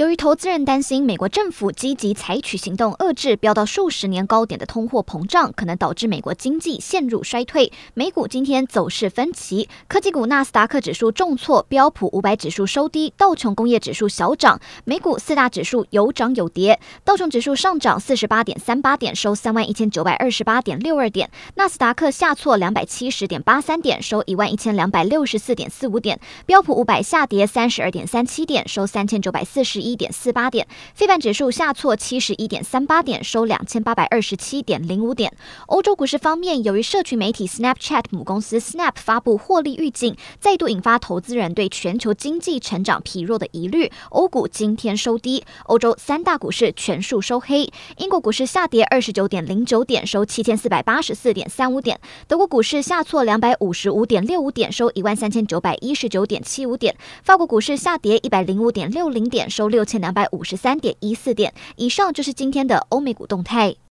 由于投资人担心美国政府积极采取行动遏制飙到数十年高点的通货膨胀，可能导致美国经济陷入衰退，美股今天走势分歧。科技股纳斯达克指数重挫，标普五百指数收低，道琼工业指数小涨。美股四大指数有涨有跌，道琼指数上涨四十八点三八点，收三万一千九百二十八点六二点；纳斯达克下挫两百七十点八三点，收一万一千两百六十四点四五点；标普五百下跌三十二点三七点，收三千九百四十。一一点四八点，非半指数下挫七十一点三八点，收两千八百二十七点零五点。欧洲股市方面，由于社群媒体 Snapchat 母公司 Snap 发布获利预警，再度引发投资人对全球经济成长疲弱的疑虑。欧股今天收低，欧洲三大股市全数收黑。英国股市下跌二十九点零九点，收七千四百八十四点三五点。德国股市下挫两百五十五点六五点，收一万三千九百一十九点七五点。法国股市下跌一百零五点六零点，收六千两百五十三点一四点。以上就是今天的欧美股动态。